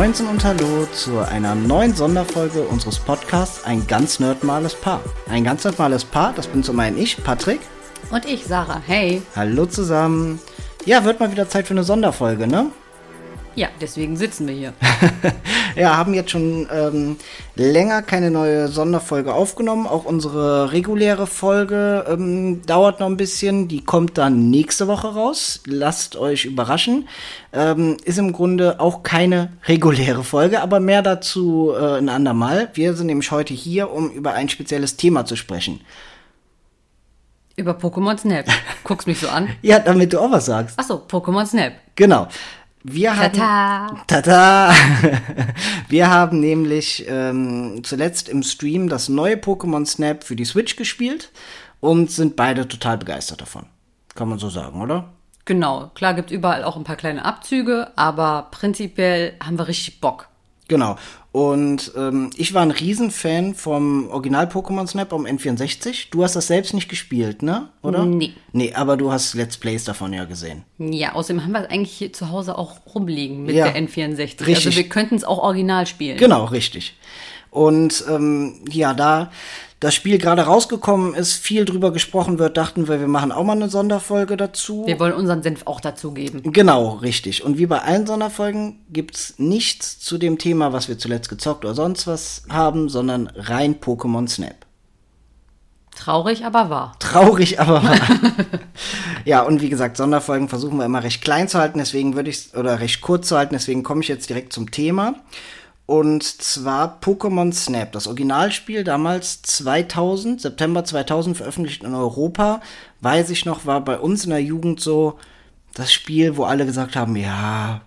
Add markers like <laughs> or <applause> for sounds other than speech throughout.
Moinsen und Hallo zu einer neuen Sonderfolge unseres Podcasts Ein ganz nerdmales Paar. Ein ganz nerdmales Paar, das bin zum einen ich, Patrick. Und ich, Sarah. Hey. Hallo zusammen. Ja, wird mal wieder Zeit für eine Sonderfolge, ne? Ja, deswegen sitzen wir hier. <laughs> ja, haben jetzt schon ähm, länger keine neue Sonderfolge aufgenommen. Auch unsere reguläre Folge ähm, dauert noch ein bisschen. Die kommt dann nächste Woche raus. Lasst euch überraschen. Ähm, ist im Grunde auch keine reguläre Folge, aber mehr dazu äh, ein andermal. Wir sind nämlich heute hier, um über ein spezielles Thema zu sprechen. Über Pokémon Snap. <laughs> Guckst mich so an. ja, damit du auch was sagst. Achso, Pokémon Snap. Genau. Wir haben, Tata. Tata. <laughs> Wir haben nämlich ähm, zuletzt im Stream das neue Pokémon Snap für die Switch gespielt und sind beide total begeistert davon. Kann man so sagen, oder? Genau. Klar gibt überall auch ein paar kleine Abzüge, aber prinzipiell haben wir richtig Bock. Genau. Und ähm, ich war ein Riesenfan vom Original-Pokémon Snap am N64. Du hast das selbst nicht gespielt, ne? Oder? Nee. Nee, aber du hast Let's Plays davon ja gesehen. Ja, außerdem haben wir es eigentlich hier zu Hause auch rumliegen mit Ja. der N64. Richtig. Also wir könnten es auch original spielen. Genau, richtig. Und ähm, ja, da das Spiel gerade rausgekommen ist, viel drüber gesprochen wird, dachten wir, wir machen auch mal eine Sonderfolge dazu. Wir wollen unseren Senf auch dazugeben. Genau, richtig. Und wie bei allen Sonderfolgen gibt's nichts zu dem Thema, was wir zuletzt gezockt oder sonst was haben, sondern rein Pokémon Snap. Traurig, aber wahr. Traurig, aber wahr. <laughs> ja, und wie gesagt, Sonderfolgen versuchen wir immer recht klein zu halten, deswegen würde ich oder recht kurz zu halten, deswegen komme ich jetzt direkt zum Thema. Und zwar Pokémon Snap, das Originalspiel damals 2000, September 2000 veröffentlicht in Europa, weiß ich noch, war bei uns in der Jugend so das Spiel, wo alle gesagt haben, ja,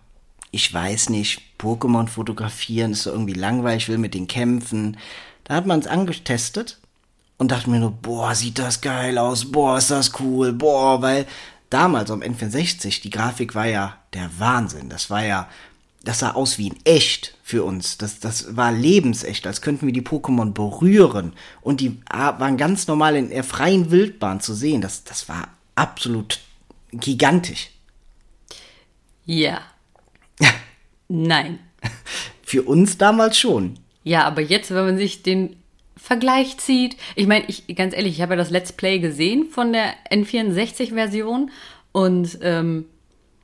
ich weiß nicht, Pokémon fotografieren ist so irgendwie langweilig, ich will mit denen kämpfen. Da hat man es angetestet und dachte mir nur, boah, sieht das geil aus, boah, ist das cool, boah, weil damals am N64, die Grafik war ja der Wahnsinn. Das war ja, das sah aus wie in echt für uns. Das, das war lebensecht, als könnten wir die Pokémon berühren. Und die waren ganz normal in der freien Wildbahn zu sehen. Das, das war absolut gigantisch. Ja. Nein. <laughs> Für uns damals schon. Ja, aber jetzt, wenn man sich den Vergleich zieht, ich meine, ich ganz ehrlich, ich habe ja das Let's Play gesehen von der N64-Version und ähm,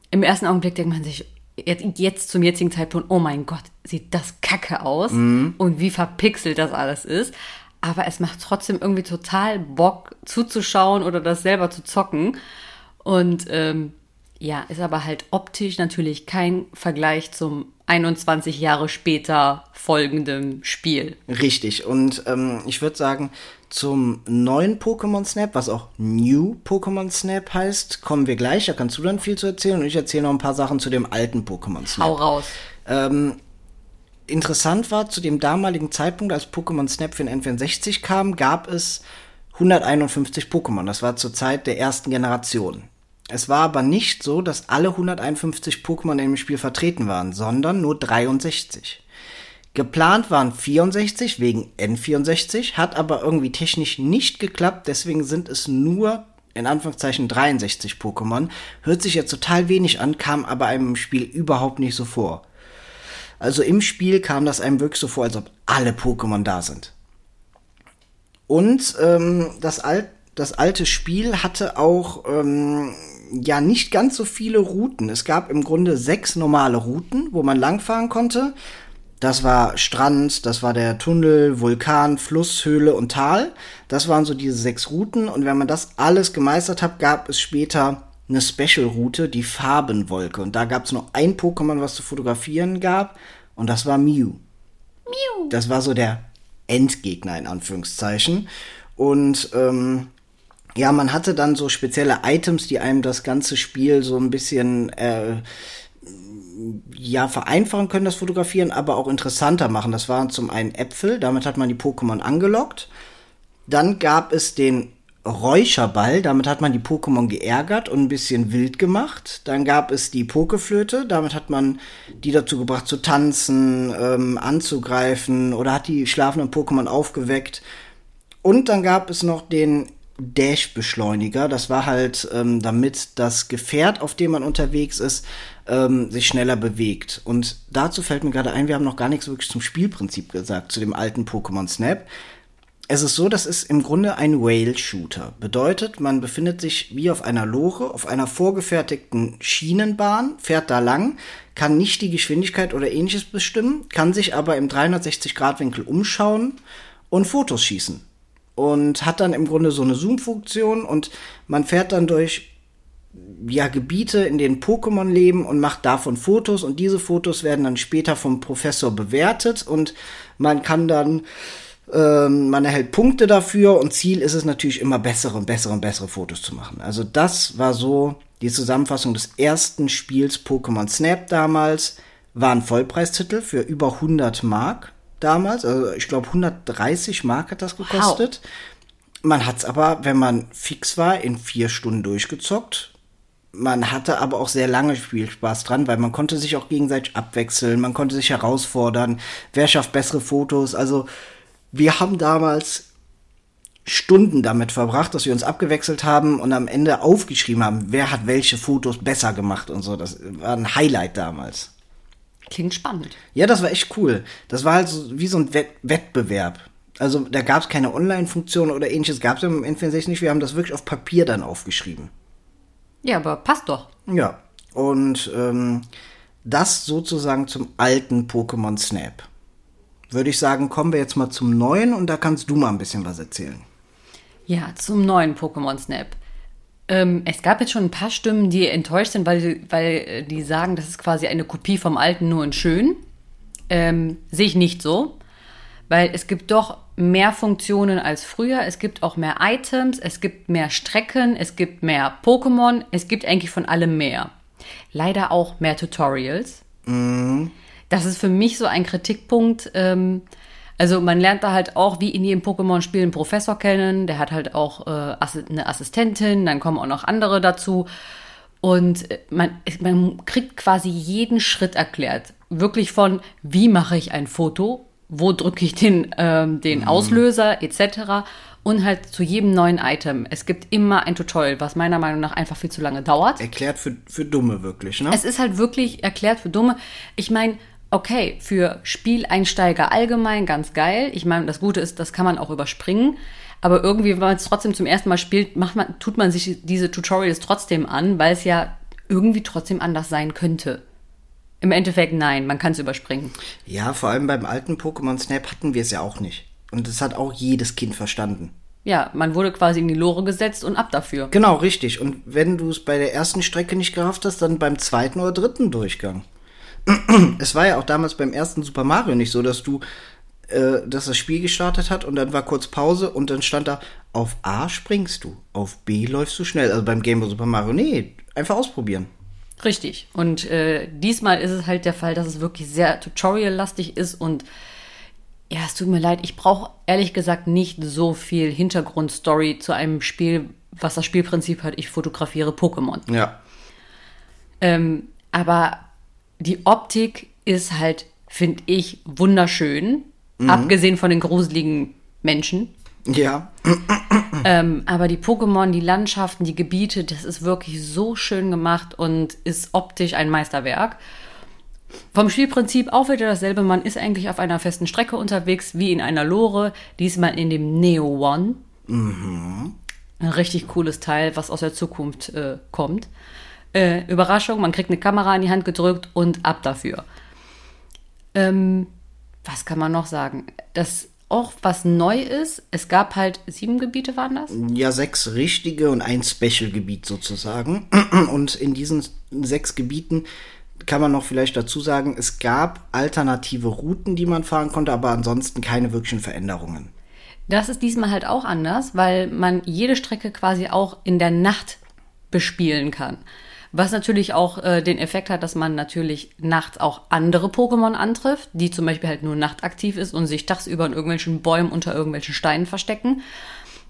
im ersten Augenblick denkt man sich, jetzt, zum jetzigen Zeitpunkt, oh mein Gott, sieht das kacke aus und wie verpixelt das alles ist. Aber es macht trotzdem irgendwie total Bock zuzuschauen oder das selber zu zocken. Und ähm, ja, ist aber halt optisch natürlich kein Vergleich zum 21 Jahre später folgenden Spiel. Richtig. Und ähm, ich würde sagen, zum neuen Pokémon Snap, was auch New Pokémon Snap heißt, kommen wir gleich. Da kannst du dann viel zu erzählen und ich erzähle noch ein paar Sachen zu dem alten Pokémon Snap. Hau raus. Interessant war, zu dem damaligen Zeitpunkt, als Pokémon Snap für den N64 kam, gab es 151 Pokémon. Das war zur Zeit der ersten Generation. Es war aber nicht so, dass alle 151 Pokémon in dem Spiel vertreten waren, sondern nur 63. Geplant waren 64 wegen N64, hat aber irgendwie technisch nicht geklappt, deswegen sind es nur in Anführungszeichen 63 Pokémon. Hört sich jetzt total wenig an, kam aber einem im Spiel überhaupt nicht so vor. Also im Spiel kam das einem wirklich so vor, als ob alle Pokémon da sind. Und ähm, das, Al das alte Spiel hatte auch ähm, ja nicht ganz so viele Routen. Es gab im Grunde sechs normale Routen, wo man langfahren konnte. Das war Strand, das war der Tunnel, Vulkan, Fluss, Höhle und Tal. Das waren so diese sechs Routen. Und wenn man das alles gemeistert hat, gab es später eine Special-Route, die Farbenwolke. Und da gab es nur ein Pokémon, was zu fotografieren gab. Und das war Mew. Miu. Das war so der Endgegner in Anführungszeichen. Und ähm, ja, man hatte dann so spezielle Items, die einem das ganze Spiel so ein bisschen äh, ja vereinfachen können, das Fotografieren, aber auch interessanter machen. Das waren zum einen Äpfel, damit hat man die Pokémon angelockt. Dann gab es den Räucherball, damit hat man die Pokémon geärgert und ein bisschen wild gemacht. Dann gab es die Pokeflöte, damit hat man die dazu gebracht zu tanzen, ähm, anzugreifen oder hat die schlafenden Pokémon aufgeweckt. Und dann gab es noch den Dash-Beschleuniger. Das war halt, ähm, damit das Gefährt, auf dem man unterwegs ist, ähm, sich schneller bewegt. Und dazu fällt mir gerade ein, wir haben noch gar nichts wirklich zum Spielprinzip gesagt, zu dem alten Pokémon Snap. Es ist so, das ist im Grunde ein Whale-Shooter. Bedeutet, man befindet sich wie auf einer Lore, auf einer vorgefertigten Schienenbahn, fährt da lang, kann nicht die Geschwindigkeit oder ähnliches bestimmen, kann sich aber im 360-Grad-Winkel umschauen und Fotos schießen. Und hat dann im Grunde so eine Zoom-Funktion und man fährt dann durch ja, Gebiete, in denen Pokémon leben und macht davon Fotos und diese Fotos werden dann später vom Professor bewertet und man kann dann ähm, man erhält Punkte dafür und Ziel ist es natürlich immer bessere und bessere und bessere Fotos zu machen. Also das war so die Zusammenfassung des ersten Spiels Pokémon Snap damals. War ein Vollpreistitel für über 100 Mark damals. Also ich glaube 130 Mark hat das gekostet. Wow. Man hat es aber, wenn man fix war, in vier Stunden durchgezockt. Man hatte aber auch sehr lange Spielspaß dran, weil man konnte sich auch gegenseitig abwechseln, man konnte sich herausfordern, wer schafft bessere Fotos. Also wir haben damals Stunden damit verbracht, dass wir uns abgewechselt haben und am Ende aufgeschrieben haben, wer hat welche Fotos besser gemacht und so. Das war ein Highlight damals. Klingt spannend. Ja, das war echt cool. Das war halt so, wie so ein Wett Wettbewerb. Also da gab es keine Online-Funktion oder ähnliches, gab es im N64 nicht. Wir haben das wirklich auf Papier dann aufgeschrieben. Ja, aber passt doch. Ja, und ähm, das sozusagen zum alten Pokémon Snap würde ich sagen, kommen wir jetzt mal zum neuen und da kannst du mal ein bisschen was erzählen. Ja, zum neuen Pokémon Snap. Ähm, es gab jetzt schon ein paar Stimmen, die enttäuscht sind, weil, weil äh, die sagen, das ist quasi eine Kopie vom alten, nur in schön. Ähm, Sehe ich nicht so, weil es gibt doch mehr Funktionen als früher. Es gibt auch mehr Items, es gibt mehr Strecken, es gibt mehr Pokémon, es gibt eigentlich von allem mehr. Leider auch mehr Tutorials. Mhm das ist für mich so ein Kritikpunkt. Ähm, also man lernt da halt auch, wie in jedem Pokémon-Spiel, einen Professor kennen. Der hat halt auch äh, eine Assistentin, dann kommen auch noch andere dazu. Und äh, man, man kriegt quasi jeden Schritt erklärt. Wirklich von, wie mache ich ein Foto, wo drücke ich den, ähm, den mhm. Auslöser etc. Und halt zu jedem neuen Item. Es gibt immer ein Tutorial, was meiner Meinung nach einfach viel zu lange dauert. Erklärt für, für Dumme wirklich, ne? Es ist halt wirklich erklärt für Dumme. Ich meine, okay, für Spieleinsteiger allgemein ganz geil. Ich meine, das Gute ist, das kann man auch überspringen. Aber irgendwie, wenn man es trotzdem zum ersten Mal spielt, macht man, tut man sich diese Tutorials trotzdem an, weil es ja irgendwie trotzdem anders sein könnte. Im Endeffekt nein, man kann es überspringen. Ja, vor allem beim alten Pokémon Snap hatten wir es ja auch nicht. Und das hat auch jedes Kind verstanden. Ja, man wurde quasi in die Lore gesetzt und ab dafür. Genau, richtig. Und wenn du es bei der ersten Strecke nicht gerafft hast, dann beim zweiten oder dritten Durchgang <clears throat> es war ja auch damals beim ersten Super Mario nicht so, dass du, äh, dass das Spiel gestartet hat und dann war kurz Pause und dann stand da, auf A springst du, auf B läufst du schnell. Also beim Game of Super Mario, nee, einfach ausprobieren. Richtig. Und äh, diesmal ist es halt der Fall, dass es wirklich sehr tutorial-lastig ist und ja, es tut mir leid, ich brauche ehrlich gesagt nicht so viel Hintergrundstory zu einem Spiel, was das Spielprinzip hat, ich fotografiere Pokémon. Ja. Ähm, aber die Optik ist halt, finde ich, wunderschön. Mhm. Abgesehen von den gruseligen Menschen. Ja. ähm, aber die Pokémon, die Landschaften, die Gebiete, das ist wirklich so schön gemacht und ist optisch ein Meisterwerk. Vom Spielprinzip auch wieder dasselbe. Man ist eigentlich auf einer festen Strecke unterwegs, wie in einer Lore. Diesmal in dem Neo One. Mhm. Ein richtig cooles Teil, was aus der Zukunft äh, kommt. Äh, Überraschung, man kriegt eine Kamera in die Hand gedrückt und ab dafür. Ähm, was kann man noch sagen? Das auch was neu ist, es gab halt sieben Gebiete, waren das? Ja, sechs richtige und ein Special-Gebiet sozusagen. <clears throat> Und in diesen sechs Gebieten kann man noch vielleicht dazu sagen, es gab alternative Routen, die man fahren konnte, aber ansonsten keine wirklichen Veränderungen. Das ist diesmal halt auch anders, weil man jede Strecke quasi auch in der Nacht bespielen kann. Was natürlich auch äh, den Effekt hat, dass man natürlich nachts auch andere Pokémon antrifft, die zum Beispiel halt nur nachtaktiv ist und sich tagsüber in irgendwelchen Bäumen unter irgendwelchen Steinen verstecken.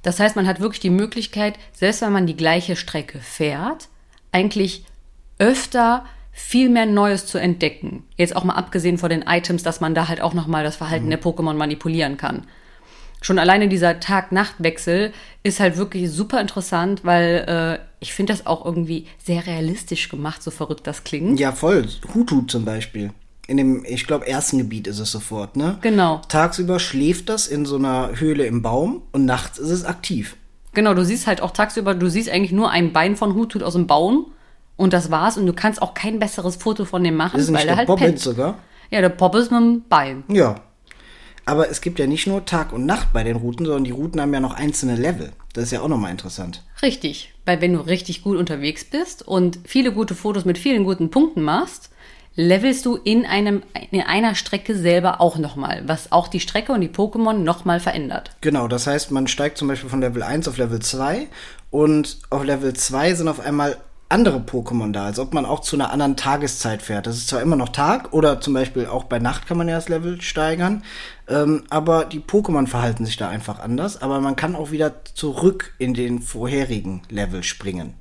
Das heißt, man hat wirklich die Möglichkeit, selbst wenn man die gleiche Strecke fährt, eigentlich öfter viel mehr Neues zu entdecken. Jetzt auch mal abgesehen von den Items, dass man da halt auch nochmal das Verhalten mhm. der Pokémon manipulieren kann. Schon alleine dieser Tag-Nacht-Wechsel ist halt wirklich super interessant, weil äh, ich finde das auch irgendwie sehr realistisch gemacht, so verrückt das klingt. Ja, voll. Hutu zum Beispiel. In dem, ich glaube, ersten Gebiet ist es sofort, ne? Genau. Tagsüber schläft das in so einer Höhle im Baum und nachts ist es aktiv. Genau, du siehst halt auch tagsüber, du siehst eigentlich nur ein Bein von Hutut aus dem Baum und das war's und du kannst auch kein besseres Foto von dem machen, Das ist nicht weil der er halt Bobbit sogar. Ja, der ist mit dem Bein. Ja. Aber es gibt ja nicht nur Tag und Nacht bei den Routen, sondern die Routen haben ja noch einzelne Level. Das ist ja auch nochmal interessant. Richtig, weil wenn du richtig gut unterwegs bist und viele gute Fotos mit vielen guten Punkten machst, levelst du in einem in einer Strecke selber auch nochmal, was auch die Strecke und die Pokémon nochmal verändert. Genau, das heißt, man steigt zum Beispiel von Level 1 auf Level 2 und auf Level 2 sind auf einmal andere Pokémon da, als ob man auch zu einer anderen Tageszeit fährt. Das ist zwar immer noch Tag oder zum Beispiel auch bei Nacht kann man ja das Level steigern, ähm, aber die Pokémon verhalten sich da einfach anders, aber man kann auch wieder zurück in den vorherigen Level springen.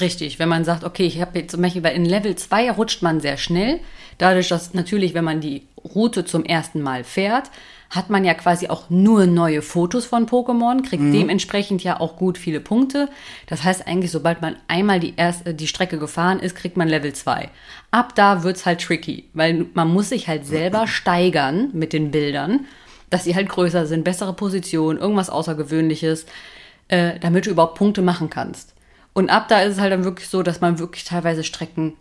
Richtig, wenn man sagt, okay, ich habe jetzt zum Beispiel, weil in Level 2 rutscht man sehr schnell. Dadurch, dass natürlich, wenn man die Route zum ersten Mal fährt, hat man ja quasi auch nur neue Fotos von Pokémon, kriegt dementsprechend ja auch gut viele Punkte. Das heißt eigentlich, sobald man einmal die, erste, die Strecke gefahren ist, kriegt man Level 2. Ab da wird's halt tricky, weil man muss sich halt selber <clears throat> steigern mit den Bildern, dass sie halt größer sind, bessere Position, irgendwas Außergewöhnliches, äh, damit du überhaupt Punkte machen kannst. Und ab da ist es halt dann wirklich so, dass man wirklich teilweise Strecken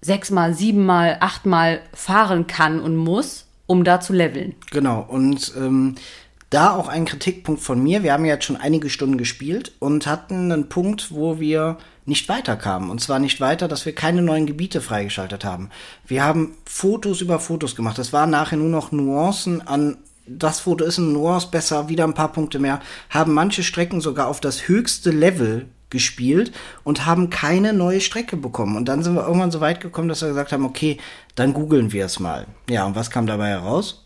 sechsmal, siebenmal, achtmal fahren kann und muss, um da zu leveln. Genau, und ähm, da auch ein Kritikpunkt von mir. Wir haben jetzt schon einige Stunden gespielt und hatten einen Punkt, wo wir nicht weiterkamen. Und zwar nicht weiter, dass wir keine neuen Gebiete freigeschaltet haben. Wir haben Fotos über Fotos gemacht. Es waren nachher nur noch Nuancen an das Foto ist ein Nuance besser, wieder ein paar Punkte mehr, haben manche Strecken sogar auf das höchste Level gespielt und haben keine neue Strecke bekommen. Und dann sind wir irgendwann so weit gekommen, dass wir gesagt haben, okay, dann googeln wir es mal. Ja, und was kam dabei heraus?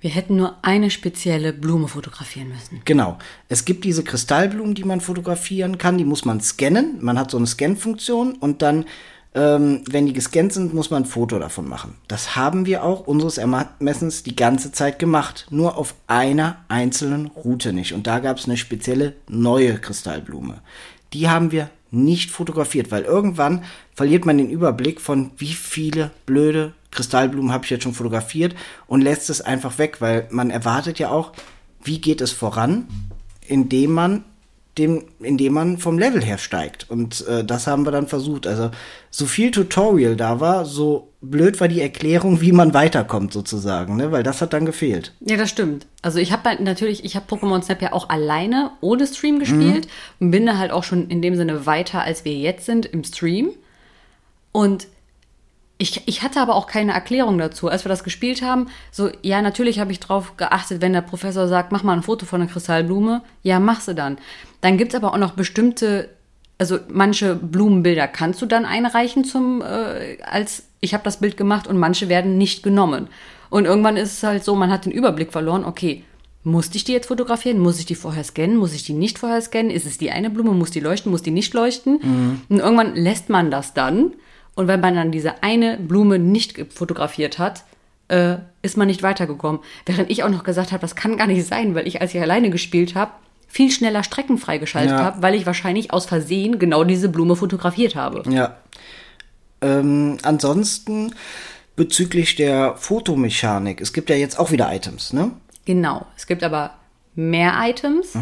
Wir hätten nur eine spezielle Blume fotografieren müssen. Genau. Es gibt diese Kristallblumen, die man fotografieren kann, die muss man scannen. Man hat so eine Scan-Funktion und dann, ähm, wenn die gescannt sind, muss man ein Foto davon machen. Das haben wir auch unseres Ermessens die ganze Zeit gemacht. Nur auf einer einzelnen Route nicht. Und da gab es eine spezielle neue Kristallblume. Die haben wir nicht fotografiert, weil irgendwann verliert man den Überblick von wie viele blöde Kristallblumen habe ich jetzt schon fotografiert und lässt es einfach weg, weil man erwartet ja auch, wie geht es voran, indem man dem, indem man vom Level her steigt. Und äh, das haben wir dann versucht. Also so viel Tutorial da war, so blöd war die Erklärung, wie man weiterkommt sozusagen, ne? Weil das hat dann gefehlt. Ja, das stimmt. Also ich habe halt natürlich, ich habe Pokémon Snap ja auch alleine ohne Stream gespielt und bin da halt auch schon in dem Sinne weiter, als wir jetzt sind im Stream. Und ich, ich hatte aber auch keine Erklärung dazu. Als wir das gespielt haben, so, ja, natürlich habe ich drauf geachtet, wenn der Professor sagt, mach mal ein Foto von einer Kristallblume, ja, mach sie dann. Dann gibt's aber auch noch bestimmte, also manche Blumenbilder kannst du dann einreichen zum, äh, als ich habe das Bild gemacht und manche werden nicht genommen. Und irgendwann ist es halt so, man hat den Überblick verloren, okay, musste ich die jetzt fotografieren? Muss ich die vorher scannen? Muss ich die nicht vorher scannen? Ist es die eine Blume? Muss die leuchten? Muss die nicht leuchten? Und irgendwann lässt man das dann. Und wenn man dann diese eine Blume nicht fotografiert hat, äh, ist man nicht weitergekommen. Während ich auch noch gesagt habe, das kann gar nicht sein, weil ich, als ich alleine gespielt habe, viel schneller Strecken freigeschaltet Ja. habe, weil ich wahrscheinlich aus Versehen genau diese Blume fotografiert habe. Ja. Ähm, ansonsten bezüglich der Fotomechanik, es gibt ja jetzt auch wieder Items, ne? Genau. Es gibt aber mehr Items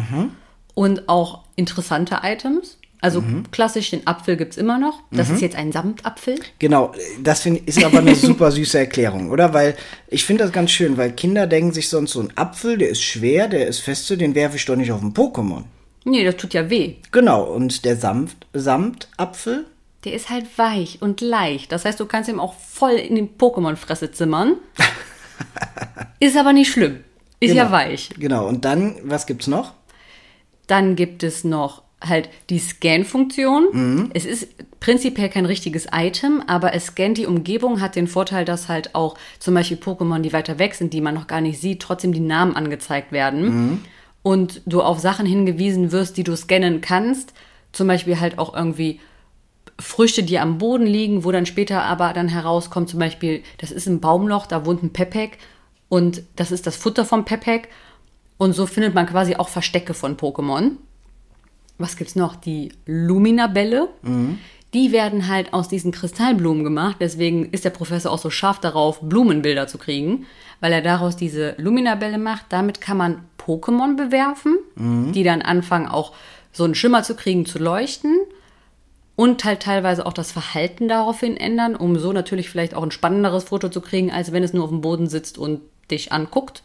und auch interessante Items. Also klassisch, den Apfel gibt's immer noch. Das ist jetzt ein Samtapfel. Genau, das find, ist aber eine <laughs> super süße Erklärung, oder? Weil ich finde das ganz schön, weil Kinder denken sich sonst so ein Apfel, der ist schwer, der ist feste, den werfe ich doch nicht auf ein Pokémon. Nee, das tut ja weh. Genau, und der Samt, Samtapfel, Der ist halt weich und leicht. Das heißt, du kannst ihm auch voll in die Pokémon-Fresse zimmern. <laughs> ist aber nicht schlimm. Ist ja Genau. weich. Genau, und dann, was gibt's noch? Dann gibt es noch halt die Scan-Funktion. Mhm. Es ist prinzipiell kein richtiges Item, aber es scannt die Umgebung, hat den Vorteil, dass halt auch zum Beispiel Pokémon, die weiter weg sind, die man noch gar nicht sieht, trotzdem die Namen angezeigt werden. Mhm. Und du auf Sachen hingewiesen wirst, die du scannen kannst. Zum Beispiel halt auch irgendwie Früchte, die am Boden liegen, wo dann später aber dann herauskommt, zum Beispiel, das ist ein Baumloch, da wohnt ein Pepek und das ist das Futter vom Pepek. Und so findet man quasi auch Verstecke von Pokémon. Was gibt's noch? Die Lumina-Bälle. Die werden halt aus diesen Kristallblumen gemacht. Deswegen ist der Professor auch so scharf darauf, Blumenbilder zu kriegen, weil er daraus diese Lumina-Bälle macht. Damit kann man Pokémon bewerfen, die dann anfangen auch so einen Schimmer zu kriegen, zu leuchten und halt teilweise auch das Verhalten daraufhin ändern, um so natürlich vielleicht auch ein spannenderes Foto zu kriegen, als wenn es nur auf dem Boden sitzt und dich anguckt.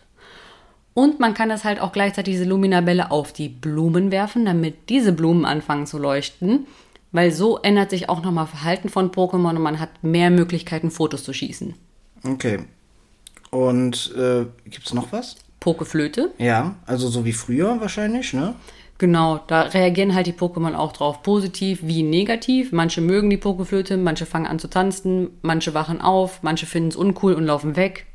Und man kann das halt auch gleichzeitig diese Luminabelle auf die Blumen werfen, damit diese Blumen anfangen zu leuchten. Weil so ändert sich auch nochmal Verhalten von Pokémon und man hat mehr Möglichkeiten, Fotos zu schießen. Okay. Und äh, gibt's noch was? Pokeflöte. Ja, also so wie früher wahrscheinlich, ne? Genau, da reagieren halt die Pokémon auch drauf, positiv wie negativ. Manche mögen die Pokeflöte, manche fangen an zu tanzen, manche wachen auf, manche finden es uncool und laufen weg.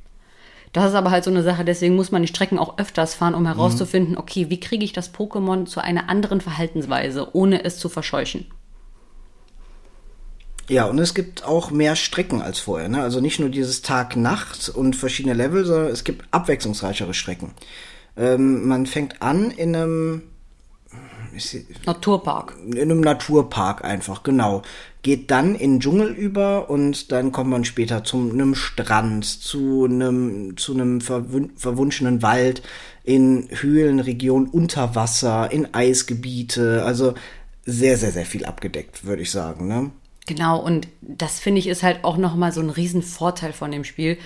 Das ist aber halt so eine Sache, deswegen muss man die Strecken auch öfters fahren, um herauszufinden, okay, wie kriege ich das Pokémon zu einer anderen Verhaltensweise, ohne es zu verscheuchen. Ja, und es gibt auch mehr Strecken als vorher. Ne? Also nicht nur dieses Tag-Nacht und verschiedene Level, sondern es gibt abwechslungsreichere Strecken. Ähm, man fängt an in einem, Naturpark. in einem Naturpark einfach, genau. Geht dann in den Dschungel über und dann kommt man später zu einem Strand, zu einem, zu einem verwun verwunschenen Wald, in Höhlenregionen unter Wasser, in Eisgebiete. Also sehr, sehr, sehr viel abgedeckt, würde ich sagen. Ne? Genau, und das finde ich ist halt auch nochmal so ein Riesenvorteil von dem Spiel.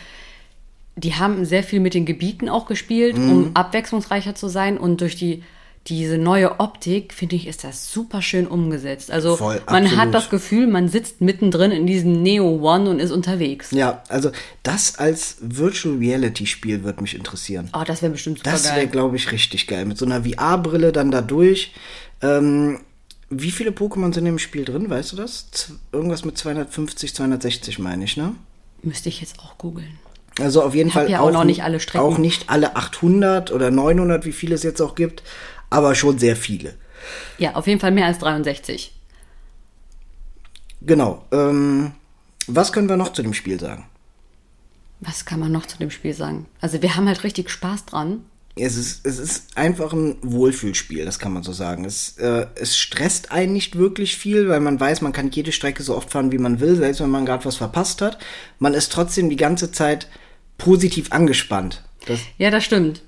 Die haben sehr viel mit den Gebieten auch gespielt, um abwechslungsreicher zu sein und durch die diese neue Optik, finde ich, ist das super schön umgesetzt. Also Voll, man absolut. hat das Gefühl, man sitzt mittendrin in diesem Neo One und ist unterwegs. Ja, also das als Virtual Reality Spiel würde mich interessieren. Oh, das wäre bestimmt super Das wäre, geil. glaube ich, richtig geil. Mit so einer VR-Brille dann da durch. Ähm, wie viele Pokémon sind im Spiel drin, weißt du das? Z irgendwas mit 250, 260 meine ich, ne? Müsste ich jetzt auch googeln. Also auf jeden Fall ja auch noch nicht alle Strecken. Auch nicht alle 800 oder 900, wie viele es jetzt auch gibt, aber schon sehr viele. Ja, auf jeden Fall mehr als 63. Genau. Ähm, was können wir noch zu dem Spiel sagen? Was kann man noch zu dem Spiel sagen? Also wir haben halt richtig Spaß dran. Es ist, es ist einfach ein Wohlfühlspiel, das kann man so sagen. Es, äh, es stresst einen nicht wirklich viel, weil man weiß, man kann jede Strecke so oft fahren, wie man will, selbst wenn man gerade was verpasst hat. Man ist trotzdem die ganze Zeit positiv angespannt. Das, Ja, das stimmt.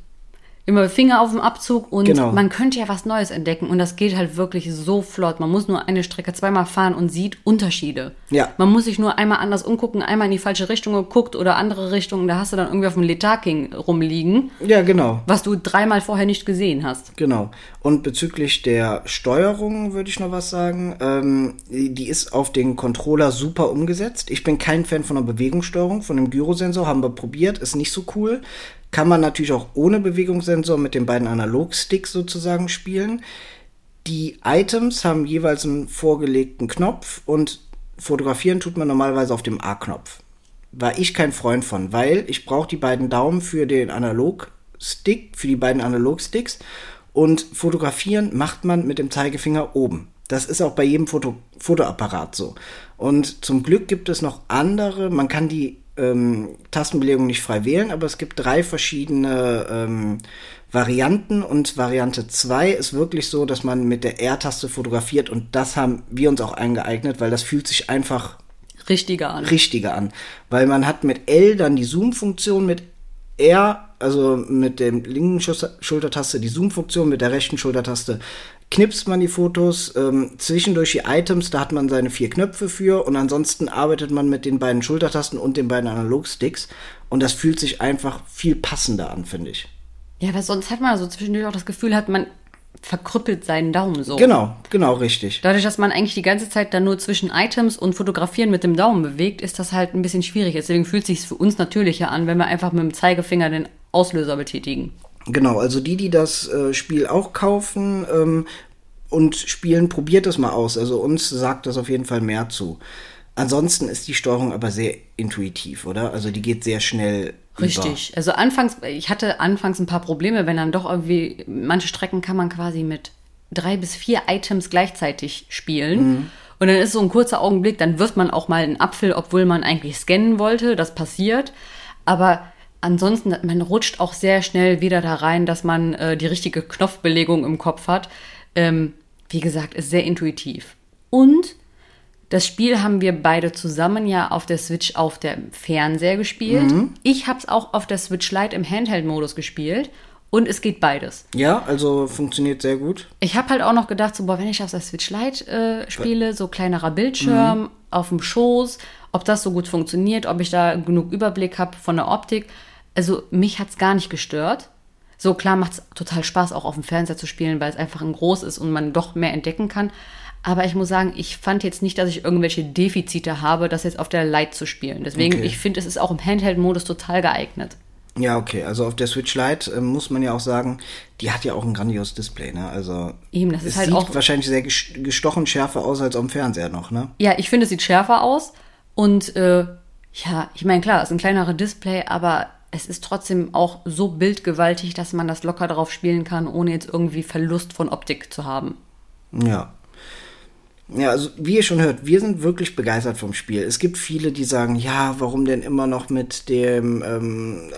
Immer Finger auf dem Abzug und Genau. man könnte ja was Neues entdecken und das geht halt wirklich so flott. Man muss nur eine Strecke zweimal fahren und sieht Unterschiede. Ja. Man muss sich nur einmal anders umgucken, einmal in die falsche Richtung geguckt oder andere Richtungen. Da hast du dann irgendwie auf dem Letarking rumliegen, ja, genau. was du dreimal vorher nicht gesehen hast. Genau. Und bezüglich der Steuerung würde ich noch was sagen. Ähm, die die ist auf den Controller super umgesetzt. Ich bin kein Fan von der Bewegungssteuerung, von dem Gyrosensor, haben wir probiert, ist nicht so cool. Kann man natürlich auch ohne Bewegungssensor mit den beiden Analogsticks sozusagen spielen. Die Items haben jeweils einen vorgelegten Knopf und fotografieren tut man normalerweise auf dem A-Knopf. War ich kein Freund von, weil ich brauche die beiden Daumen für den Analogstick, für die beiden Analogsticks und fotografieren macht man mit dem Zeigefinger oben. Das ist auch bei jedem Foto Fotoapparat so. Und zum Glück gibt es noch andere, man kann die ähm, Tastenbelegung nicht frei wählen, aber es gibt drei verschiedene ähm, Varianten und Variante 2 ist wirklich so, dass man mit der R-Taste fotografiert und das haben wir uns auch eingeeignet, weil das fühlt sich einfach Richtiger an. richtiger an. Weil man hat mit L dann die Zoom-Funktion, mit R, also mit dem linken Schultertaste die Zoom-Funktion, mit der rechten Schultertaste knipst man die Fotos, ähm, zwischendurch die Items, da hat man seine vier Knöpfe für und ansonsten arbeitet man mit den beiden Schultertasten und den beiden Analogsticks und das fühlt sich einfach viel passender an, finde ich. Ja, weil sonst hat man so zwischendurch auch das Gefühl, hat man verkrüppelt seinen Daumen so. Genau, genau richtig. Dadurch, dass man eigentlich die ganze Zeit dann nur zwischen Items und Fotografieren mit dem Daumen bewegt, ist das halt ein bisschen schwierig. Deswegen fühlt es sich für uns natürlicher an, wenn wir einfach mit dem Zeigefinger den Auslöser betätigen. Genau, also die, die das äh, Spiel auch kaufen ähm, und spielen, probiert es mal aus. Also uns sagt das auf jeden Fall mehr zu. Ansonsten ist die Steuerung aber sehr intuitiv, oder? Also die geht sehr schnell. Richtig. Also anfangs, ich hatte anfangs ein paar Probleme, wenn dann doch irgendwie, manche Strecken kann man quasi mit drei bis vier Items gleichzeitig spielen. Und dann ist so ein kurzer Augenblick, dann wirft man auch mal einen Apfel, obwohl man eigentlich scannen wollte. Das passiert. Aber ansonsten, man rutscht auch sehr schnell wieder da rein, dass man äh, die richtige Knopfbelegung im Kopf hat. Ähm, wie gesagt, ist sehr intuitiv. Und das Spiel haben wir beide zusammen ja auf der Switch auf dem Fernseher gespielt. Mhm. Ich habe es auch auf der Switch Lite im Handheld-Modus gespielt. Und es geht beides. Ja, also funktioniert sehr gut. Ich habe halt auch noch gedacht, so, boah, wenn ich auf der Switch Lite äh, spiele, so kleinerer Bildschirm mhm. auf dem Schoß, ob das so gut funktioniert, ob ich da genug Überblick habe von der Optik. Also mich hat es gar nicht gestört. So klar macht es total Spaß, auch auf dem Fernseher zu spielen, weil es einfach ein groß ist und man doch mehr entdecken kann. Aber ich muss sagen, ich fand jetzt nicht, dass ich irgendwelche Defizite habe, das jetzt auf der Lite zu spielen. Deswegen, okay. ich finde, es ist auch im Handheld-Modus total geeignet. Ja, okay. Also auf der Switch Lite äh, muss man ja auch sagen, die hat ja auch ein grandioses Display, ne? Also Eben, das ist halt sieht auch wahrscheinlich sehr gestochen schärfer aus als auf dem Fernseher noch, ne? Ja, ich finde, es sieht schärfer aus. Und äh, ja, ich meine, klar, es ist ein kleinerer Display, aber es ist trotzdem auch so bildgewaltig, dass man das locker drauf spielen kann, ohne jetzt irgendwie Verlust von Optik zu haben. Ja. Ja, also wie ihr schon hört, wir sind wirklich begeistert vom Spiel. Es gibt viele, die sagen, ja, warum denn immer noch mit dem, ähm,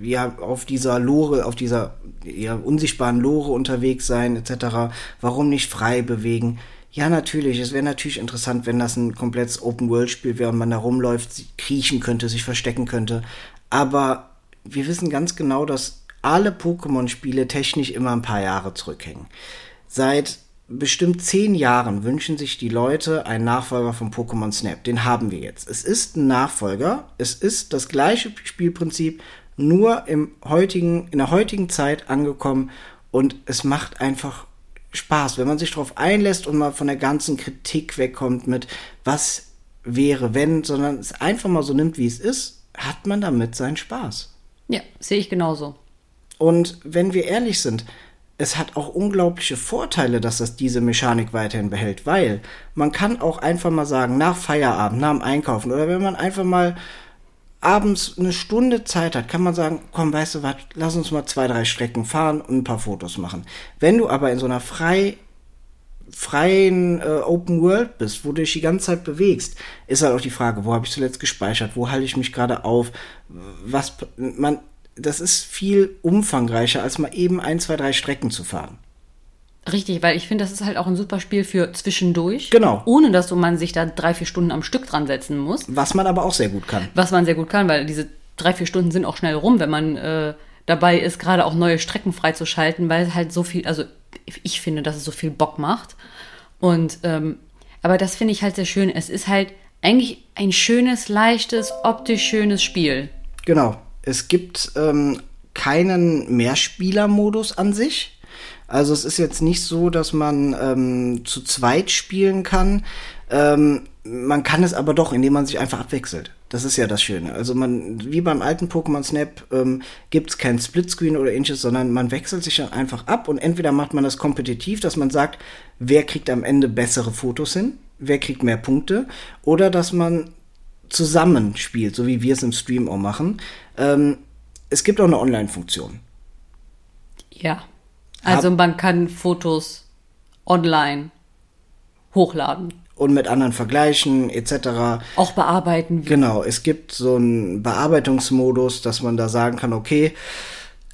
äh, ja, auf dieser Lore, auf dieser ja, unsichtbaren Lore unterwegs sein, etc. Warum nicht frei bewegen? Ja, natürlich. Es wäre natürlich interessant, wenn das ein komplettes Open-World-Spiel wäre und man da rumläuft, kriechen könnte, sich verstecken könnte. Aber wir wissen ganz genau, dass alle Pokémon-Spiele technisch immer ein paar Jahre zurückhängen. Seit bestimmt zehn Jahren wünschen sich die Leute einen Nachfolger von Pokémon Snap. Den haben wir jetzt. Es ist ein Nachfolger. Es ist das gleiche Spielprinzip, nur im heutigen, in der heutigen Zeit angekommen und es macht einfach Spaß, wenn man sich darauf einlässt und mal von der ganzen Kritik wegkommt mit was wäre, wenn, sondern es einfach mal so nimmt, wie es ist, hat man damit seinen Spaß. Ja, sehe ich genauso. Und wenn wir ehrlich sind, es hat auch unglaubliche Vorteile, dass das diese Mechanik weiterhin behält, weil man kann auch einfach mal sagen, nach Feierabend, nach dem Einkaufen oder wenn man einfach mal abends eine Stunde Zeit hat, kann man sagen, komm, weißt du was, lass uns mal zwei, drei Strecken fahren und ein paar Fotos machen. Wenn du aber in so einer frei freien äh, Open World bist, wo du dich die ganze Zeit bewegst, ist halt auch die Frage, wo habe ich zuletzt gespeichert, wo halte ich mich gerade auf, was man das ist viel umfangreicher, als mal eben ein, zwei, drei Strecken zu fahren. Richtig, weil ich finde, das ist halt auch ein super Spiel für zwischendurch. Genau. Ohne dass man sich da drei, vier Stunden am Stück dran setzen muss. Was man aber auch sehr gut kann. Was man sehr gut kann, weil diese drei, vier Stunden sind auch schnell rum, wenn man äh, dabei ist, gerade auch neue Strecken freizuschalten, weil halt so viel, also ich finde, dass es so viel Bock macht. Und ähm, aber das finde ich halt sehr schön. Es ist halt eigentlich ein schönes, leichtes, optisch schönes Spiel. Genau. Es gibt ähm, keinen Mehrspieler-Modus an sich. Also es ist jetzt nicht so, dass man ähm, zu zweit spielen kann. Ähm, man kann es aber doch, indem man sich einfach abwechselt. Das ist ja das Schöne. Also man, wie beim alten Pokémon Snap, ähm, gibt es kein Splitscreen oder ähnliches, sondern man wechselt sich dann einfach ab und entweder macht man das kompetitiv, dass man sagt, wer kriegt am Ende bessere Fotos hin, wer kriegt mehr Punkte, oder dass man zusammen spielt, so wie wir es im Stream auch machen. Ähm, es gibt auch eine Online-Funktion. Ja. Also Hab man kann Fotos online hochladen. Und mit anderen vergleichen, etc. Auch bearbeiten. Genau, es gibt so einen Bearbeitungsmodus, dass man da sagen kann, okay,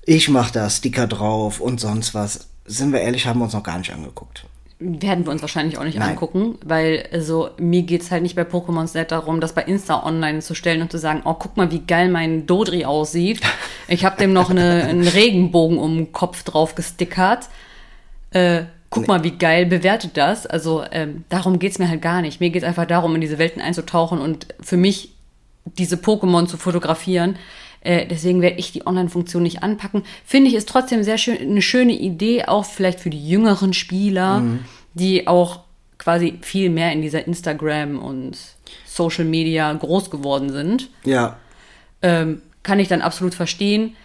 ich mache da Sticker drauf und sonst was. Sind wir ehrlich, haben wir uns noch gar nicht angeguckt werden wir uns wahrscheinlich auch nicht Nein. angucken, weil also mir geht's halt nicht bei Pokémon Snap darum, das bei Insta online zu stellen und zu sagen, oh, guck mal, wie geil mein Dodri aussieht. Ich habe dem noch eine, einen Regenbogen um den Kopf drauf gestickert. Äh, guck nee. mal, wie geil bewertet das. Also ähm, darum geht's mir halt gar nicht. Mir geht's einfach darum, in diese Welten einzutauchen und für mich diese Pokémon zu fotografieren. Äh, deswegen werde ich die Online-Funktion nicht anpacken. Finde ich ist trotzdem sehr schön, eine schöne Idee, auch vielleicht für die jüngeren Spieler, mhm. die auch quasi viel mehr in dieser Instagram und Social Media groß geworden sind. Ja. Ähm, kann ich dann absolut verstehen.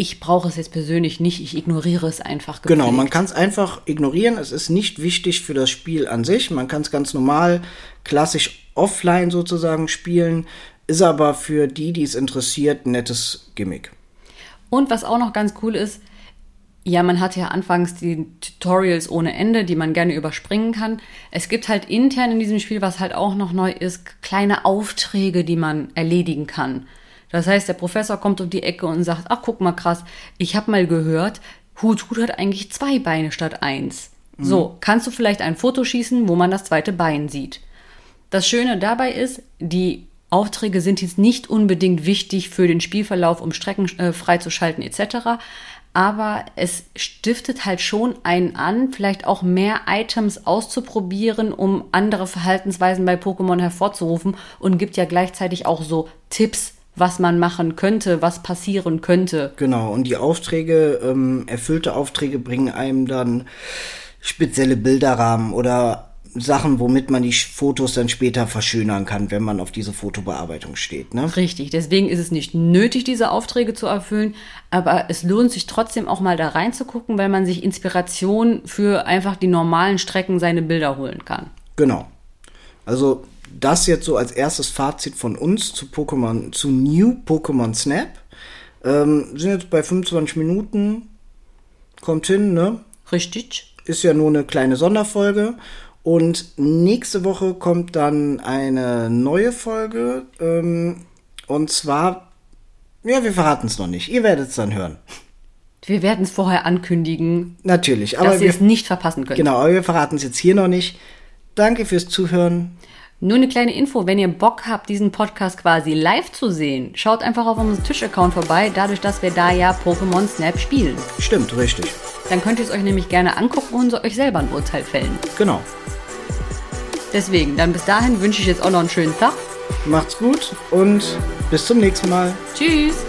Ich brauche es jetzt persönlich nicht, ich ignoriere es einfach. Gepflegt. Genau, man kann es einfach ignorieren. Es ist nicht wichtig für das Spiel an sich. Man kann es ganz normal, klassisch offline sozusagen spielen. Ist aber für die, die es interessiert, ein nettes Gimmick. Und was auch noch ganz cool ist, ja, man hat ja anfangs die Tutorials ohne Ende, die man gerne überspringen kann. Es gibt halt intern in diesem Spiel, was halt auch noch neu ist, kleine Aufträge, die man erledigen kann. Das heißt, der Professor kommt um die Ecke und sagt, ach guck mal krass, ich habe mal gehört, Hut Hut hat eigentlich zwei Beine statt eins. So, kannst du vielleicht ein Foto schießen, wo man das zweite Bein sieht? Das Schöne dabei ist, die Aufträge sind jetzt nicht unbedingt wichtig für den Spielverlauf, um Strecken äh, freizuschalten etc. Aber es stiftet halt schon einen an, vielleicht auch mehr Items auszuprobieren, um andere Verhaltensweisen bei Pokémon hervorzurufen und gibt ja gleichzeitig auch so Tipps, was man machen könnte, was passieren könnte. Genau, und die Aufträge, ähm, erfüllte Aufträge bringen einem dann spezielle Bilderrahmen oder Sachen, womit man die Fotos dann später verschönern kann, wenn man auf diese Fotobearbeitung steht. Ne? Richtig, deswegen ist es nicht nötig, diese Aufträge zu erfüllen, aber es lohnt sich trotzdem auch mal da reinzugucken, weil man sich Inspiration für einfach die normalen Strecken seine Bilder holen kann. Genau. Also das jetzt so als erstes Fazit von uns zu Pokémon, zu New Pokémon Snap. Ähm, sind jetzt bei 25 Minuten. Kommt hin, ne? Richtig. Ist ja nur eine kleine Sonderfolge. Und nächste Woche kommt dann eine neue Folge. Ähm, und zwar, ja, wir verraten es noch nicht. Ihr werdet es dann hören. Wir werden es vorher ankündigen, Natürlich, aber dass ihr es nicht verpassen könnt. genau, aber wir verraten es jetzt hier noch nicht. Danke fürs Zuhören. Nur eine kleine Info, wenn ihr Bock habt, diesen Podcast quasi live zu sehen, schaut einfach auf unserem Twitch-Account vorbei, dadurch, dass wir da ja Pokémon Snap spielen. Stimmt, richtig. Dann könnt ihr es euch nämlich gerne angucken und euch selber ein Urteil fällen. Genau. Deswegen, dann bis dahin wünsche ich jetzt auch noch einen schönen Tag. Macht's gut und bis zum nächsten Mal. Tschüss!